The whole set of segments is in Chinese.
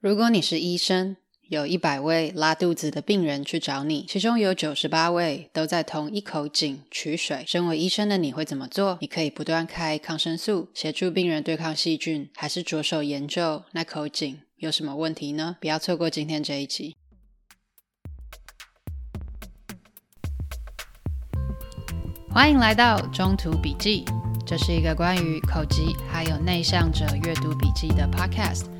如果你是医生，有一百位拉肚子的病人去找你，其中有九十八位都在同一口井取水。身为医生的你会怎么做？你可以不断开抗生素，协助病人对抗细菌，还是着手研究那口井有什么问题呢？不要错过今天这一集。欢迎来到中途笔记，这是一个关于口疾还有内向者阅读笔记的 podcast。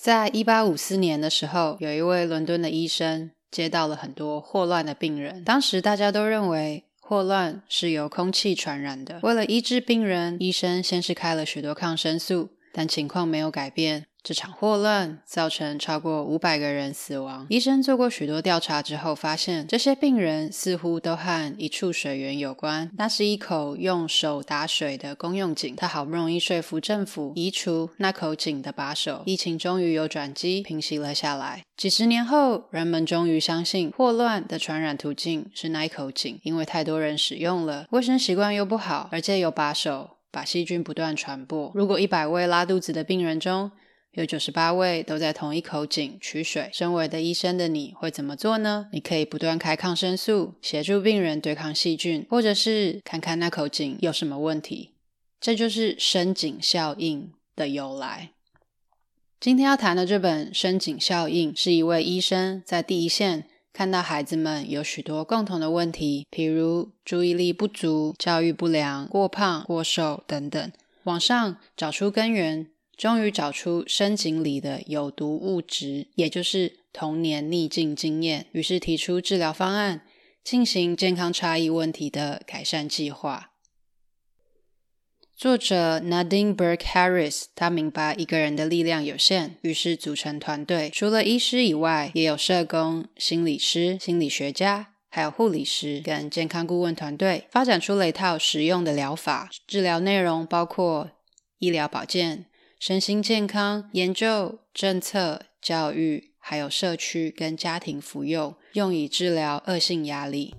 在一八五四年的时候，有一位伦敦的医生接到了很多霍乱的病人。当时大家都认为霍乱是由空气传染的。为了医治病人，医生先是开了许多抗生素，但情况没有改变。这场霍乱造成超过五百个人死亡。医生做过许多调查之后，发现这些病人似乎都和一处水源有关。那是一口用手打水的公用井。他好不容易说服政府移除那口井的把手，疫情终于有转机，平息了下来。几十年后，人们终于相信霍乱的传染途径是那一口井，因为太多人使用了，卫生习惯又不好，而且有把手，把细菌不断传播。如果一百位拉肚子的病人中，有九十八位都在同一口井取水。身为的医生的你会怎么做呢？你可以不断开抗生素，协助病人对抗细菌，或者是看看那口井有什么问题。这就是深井效应的由来。今天要谈的这本《深井效应》，是一位医生在第一线看到孩子们有许多共同的问题，譬如注意力不足、教育不良、过胖、过瘦等等，往上找出根源。终于找出深井里的有毒物质，也就是童年逆境经验，于是提出治疗方案，进行健康差异问题的改善计划。作者 Nadine Burke Harris，他明白一个人的力量有限，于是组成团队，除了医师以外，也有社工、心理师、心理学家，还有护理师跟健康顾问团队，发展出了一套实用的疗法。治疗内容包括医疗保健。身心健康研究、政策、教育，还有社区跟家庭服用，用以治疗恶性压力。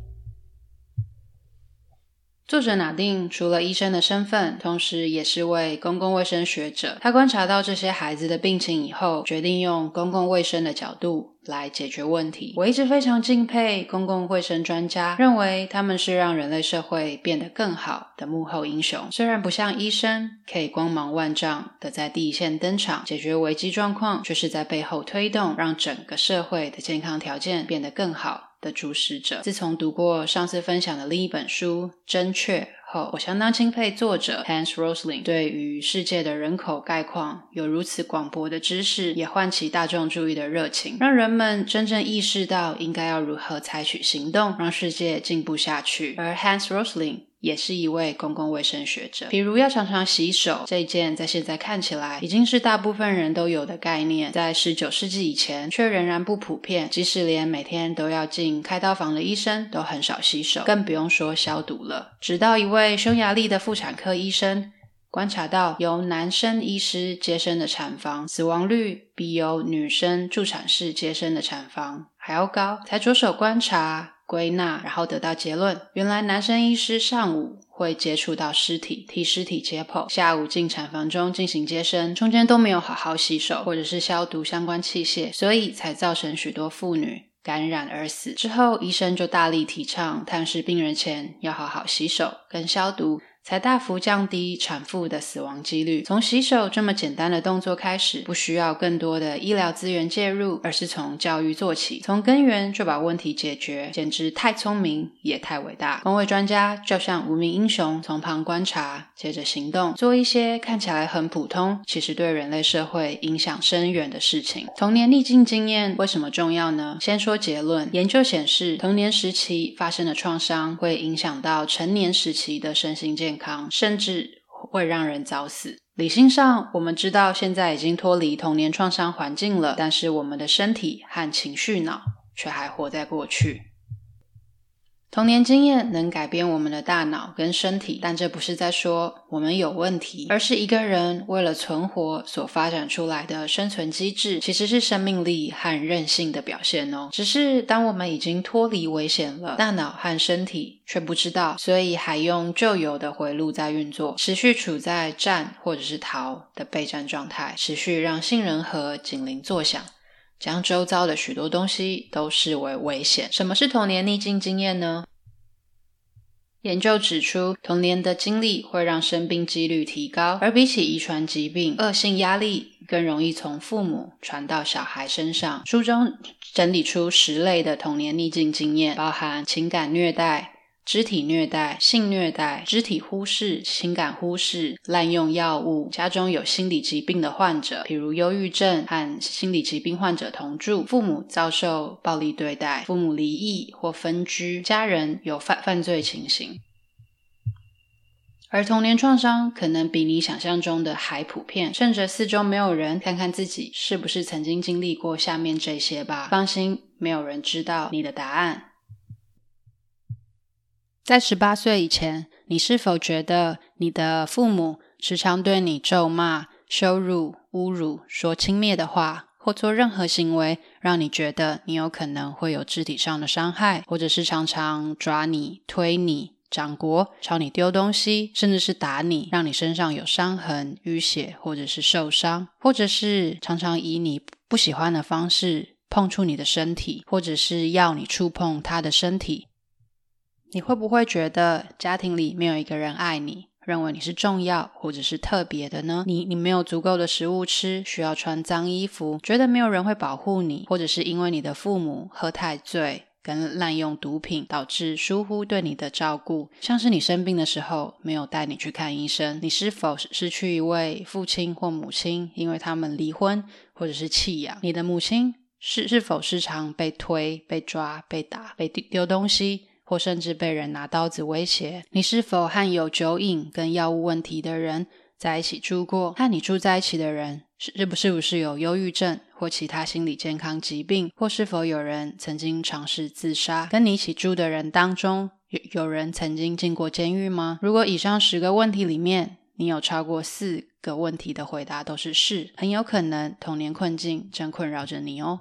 作者拿定除了医生的身份，同时也是位公共卫生学者。他观察到这些孩子的病情以后，决定用公共卫生的角度来解决问题。我一直非常敬佩公共卫生专家，认为他们是让人类社会变得更好的幕后英雄。虽然不像医生可以光芒万丈的在第一线登场解决危机状况，却是在背后推动，让整个社会的健康条件变得更好。的主使者。自从读过上次分享的另一本书《真确》后，我相当钦佩作者 Hans Rosling 对于世界的人口概况有如此广博的知识，也唤起大众注意的热情，让人们真正意识到应该要如何采取行动，让世界进步下去。而 Hans Rosling 也是一位公共卫生学者，比如要常常洗手这件，在现在看起来已经是大部分人都有的概念，在十九世纪以前却仍然不普遍。即使连每天都要进开刀房的医生都很少洗手，更不用说消毒了。直到一位匈牙利的妇产科医生观察到，由男生医师接生的产房死亡率比由女生助产士接生的产房还要高，才着手观察。归纳，然后得到结论：原来男生医师上午会接触到尸体，替尸体解剖；下午进产房中进行接生，中间都没有好好洗手或者是消毒相关器械，所以才造成许多妇女感染而死。之后，医生就大力提倡探视病人前要好好洗手跟消毒。才大幅降低产妇的死亡几率。从洗手这么简单的动作开始，不需要更多的医疗资源介入，而是从教育做起，从根源就把问题解决，简直太聪明也太伟大。公卫专家就像无名英雄，从旁观察，接着行动，做一些看起来很普通，其实对人类社会影响深远的事情。童年逆境经验为什么重要呢？先说结论，研究显示，童年时期发生的创伤会影响到成年时期的身心健康。康，甚至会让人早死。理性上，我们知道现在已经脱离童年创伤环境了，但是我们的身体和情绪脑却还活在过去。童年经验能改变我们的大脑跟身体，但这不是在说我们有问题，而是一个人为了存活所发展出来的生存机制，其实是生命力和韧性的表现哦。只是当我们已经脱离危险了，大脑和身体却不知道，所以还用旧有的回路在运作，持续处在战或者是逃的备战状态，持续让杏仁核警铃作响。将周遭的许多东西都视为危险。什么是童年逆境经验呢？研究指出，童年的经历会让生病几率提高，而比起遗传疾病，恶性压力更容易从父母传到小孩身上。书中整理出十类的童年逆境经验，包含情感虐待。肢体虐待、性虐待、肢体忽视、情感忽视、滥用药物、家中有心理疾病的患者，比如忧郁症和心理疾病患者同住，父母遭受暴力对待，父母离异或分居，家人有犯犯罪情形。而童年创伤可能比你想象中的还普遍，趁着四周没有人，看看自己是不是曾经经历过下面这些吧。放心，没有人知道你的答案。在十八岁以前，你是否觉得你的父母时常对你咒骂、羞辱、侮辱、说轻蔑的话，或做任何行为，让你觉得你有可能会有肢体上的伤害，或者是常常抓你、推你、掌掴、朝你丢东西，甚至是打你，让你身上有伤痕、淤血，或者是受伤，或者是常常以你不喜欢的方式碰触你的身体，或者是要你触碰他的身体？你会不会觉得家庭里没有一个人爱你，认为你是重要或者是特别的呢？你你没有足够的食物吃，需要穿脏衣服，觉得没有人会保护你，或者是因为你的父母喝太醉跟滥用毒品，导致疏忽对你的照顾，像是你生病的时候没有带你去看医生，你是否失去一位父亲或母亲，因为他们离婚或者是弃养？你的母亲是是否时常被推、被抓、被打、被丢东西？或甚至被人拿刀子威胁，你是否和有酒瘾跟药物问题的人在一起住过？和你住在一起的人是不是不是有忧郁症或其他心理健康疾病？或是否有人曾经尝试自杀？跟你一起住的人当中，有有人曾经进过监狱吗？如果以上十个问题里面，你有超过四个问题的回答都是是，很有可能童年困境正困扰着你哦。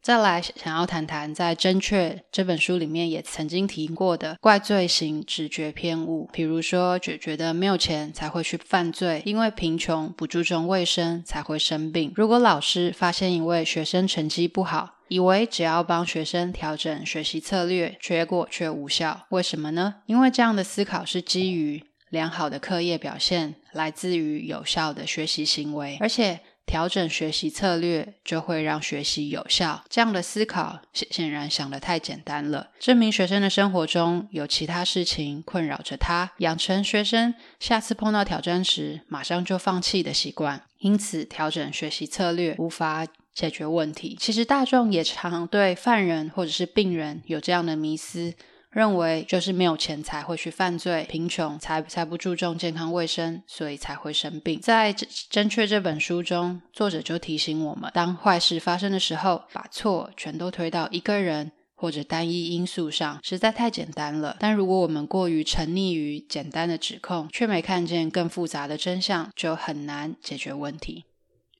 再来，想要谈谈在《正确》这本书里面也曾经提过的怪罪型直觉偏误，比如说，觉觉得没有钱才会去犯罪，因为贫穷不注重卫生才会生病。如果老师发现一位学生成绩不好，以为只要帮学生调整学习策略，结果却无效，为什么呢？因为这样的思考是基于良好的课业表现来自于有效的学习行为，而且。调整学习策略就会让学习有效，这样的思考显显然想得太简单了。这名学生的生活中有其他事情困扰着他，养成学生下次碰到挑战时马上就放弃的习惯，因此调整学习策略无法解决问题。其实大众也常对犯人或者是病人有这样的迷思。认为就是没有钱才会去犯罪，贫穷才才不注重健康卫生，所以才会生病。在《正确》这本书中，作者就提醒我们：当坏事发生的时候，把错全都推到一个人或者单一因素上，实在太简单了。但如果我们过于沉溺于简单的指控，却没看见更复杂的真相，就很难解决问题。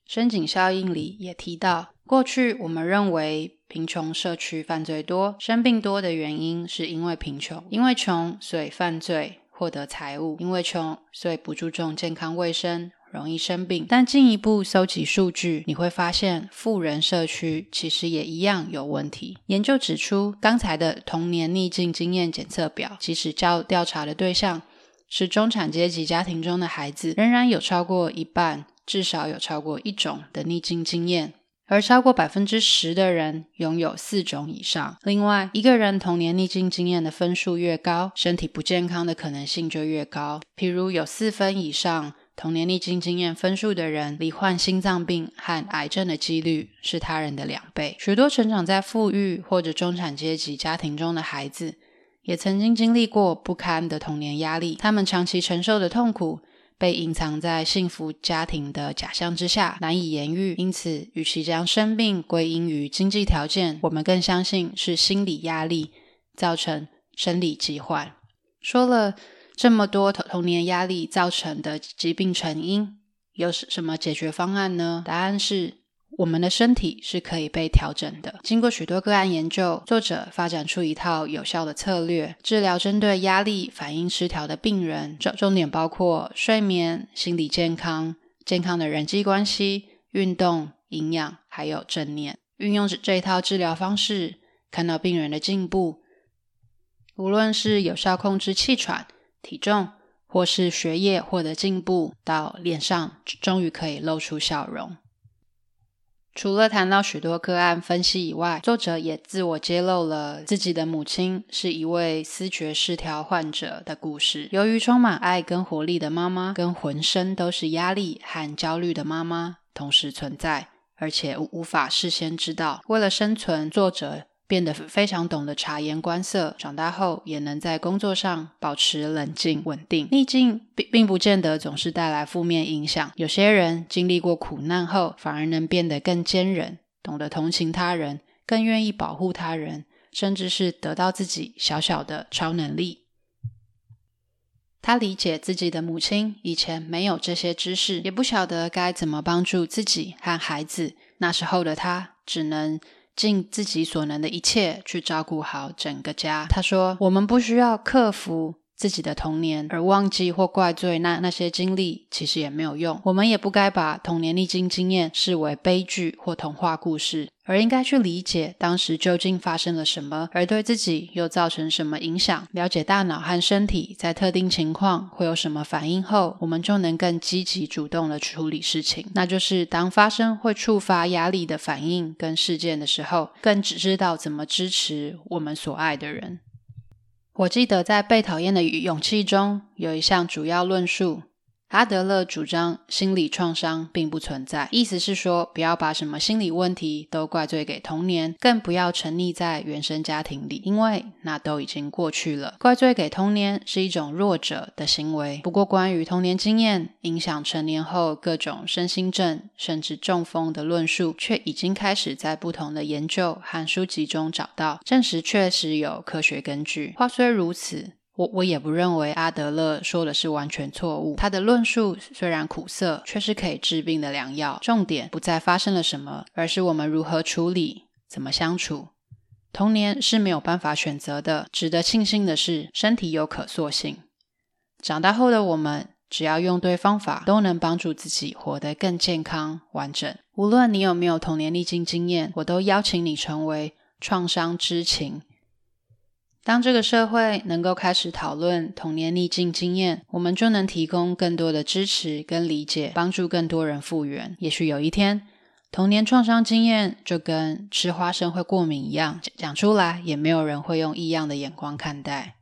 深井效应里也提到，过去我们认为。贫穷社区犯罪多，生病多的原因是因为贫穷，因为穷所以犯罪，获得财物，因为穷所以不注重健康卫生，容易生病。但进一步搜集数据，你会发现富人社区其实也一样有问题。研究指出，刚才的童年逆境经验检测表，即使较调查的对象是中产阶级家庭中的孩子，仍然有超过一半，至少有超过一种的逆境经验。而超过百分之十的人拥有四种以上。另外，一个人童年逆境经验的分数越高，身体不健康的可能性就越高。譬如，有四分以上童年逆境经验分数的人，罹患心脏病和癌症的几率是他人的两倍。许多成长在富裕或者中产阶级家庭中的孩子，也曾经经历过不堪的童年压力。他们长期承受的痛苦，被隐藏在幸福家庭的假象之下，难以言喻。因此，与其将生病归因于经济条件，我们更相信是心理压力造成生理疾患。说了这么多童年压力造成的疾病成因，有什么解决方案呢？答案是。我们的身体是可以被调整的。经过许多个案研究，作者发展出一套有效的策略，治疗针对压力反应失调的病人。重重点包括睡眠、心理健康、健康的人际关系、运动、营养，还有正念。运用这一套治疗方式，看到病人的进步，无论是有效控制气喘、体重，或是学业获得进步，到脸上终于可以露出笑容。除了谈到许多个案分析以外，作者也自我揭露了自己的母亲是一位思觉失调患者的故事。由于充满爱跟活力的妈妈，跟浑身都是压力和焦虑的妈妈同时存在，而且无法事先知道。为了生存，作者变得非常懂得察言观色，长大后也能在工作上保持冷静稳定。逆境并并不见得总是带来负面影响，有些人经历过苦难后，反而能变得更坚韧，懂得同情他人，更愿意保护他人，甚至是得到自己小小的超能力。他理解自己的母亲以前没有这些知识，也不晓得该怎么帮助自己和孩子。那时候的他只能。尽自己所能的一切去照顾好整个家。他说：“我们不需要克服自己的童年，而忘记或怪罪那那些经历，其实也没有用。我们也不该把童年历经经验视为悲剧或童话故事。”而应该去理解当时究竟发生了什么，而对自己又造成什么影响。了解大脑和身体在特定情况会有什么反应后，我们就能更积极主动地处理事情。那就是当发生会触发压力的反应跟事件的时候，更只知道怎么支持我们所爱的人。我记得在《被讨厌的勇气》中有一项主要论述。阿德勒主张心理创伤并不存在，意思是说，不要把什么心理问题都怪罪给童年，更不要沉溺在原生家庭里，因为那都已经过去了。怪罪给童年是一种弱者的行为。不过，关于童年经验影响成年后各种身心症甚至中风的论述，却已经开始在不同的研究和书籍中找到，证实确实有科学根据。话虽如此。我我也不认为阿德勒说的是完全错误。他的论述虽然苦涩，却是可以治病的良药。重点不在发生了什么，而是我们如何处理、怎么相处。童年是没有办法选择的。值得庆幸的是，身体有可塑性。长大后的我们，只要用对方法，都能帮助自己活得更健康、完整。无论你有没有童年逆境经验，我都邀请你成为创伤知情。当这个社会能够开始讨论童年逆境经验，我们就能提供更多的支持跟理解，帮助更多人复原。也许有一天，童年创伤经验就跟吃花生会过敏一样，讲出来也没有人会用异样的眼光看待。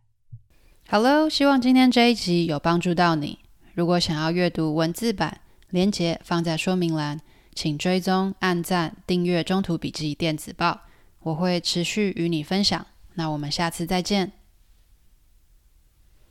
好喽，希望今天这一集有帮助到你。如果想要阅读文字版，连结放在说明栏，请追踪、按赞、订阅《中途笔记电子报》，我会持续与你分享。那我们下次再见。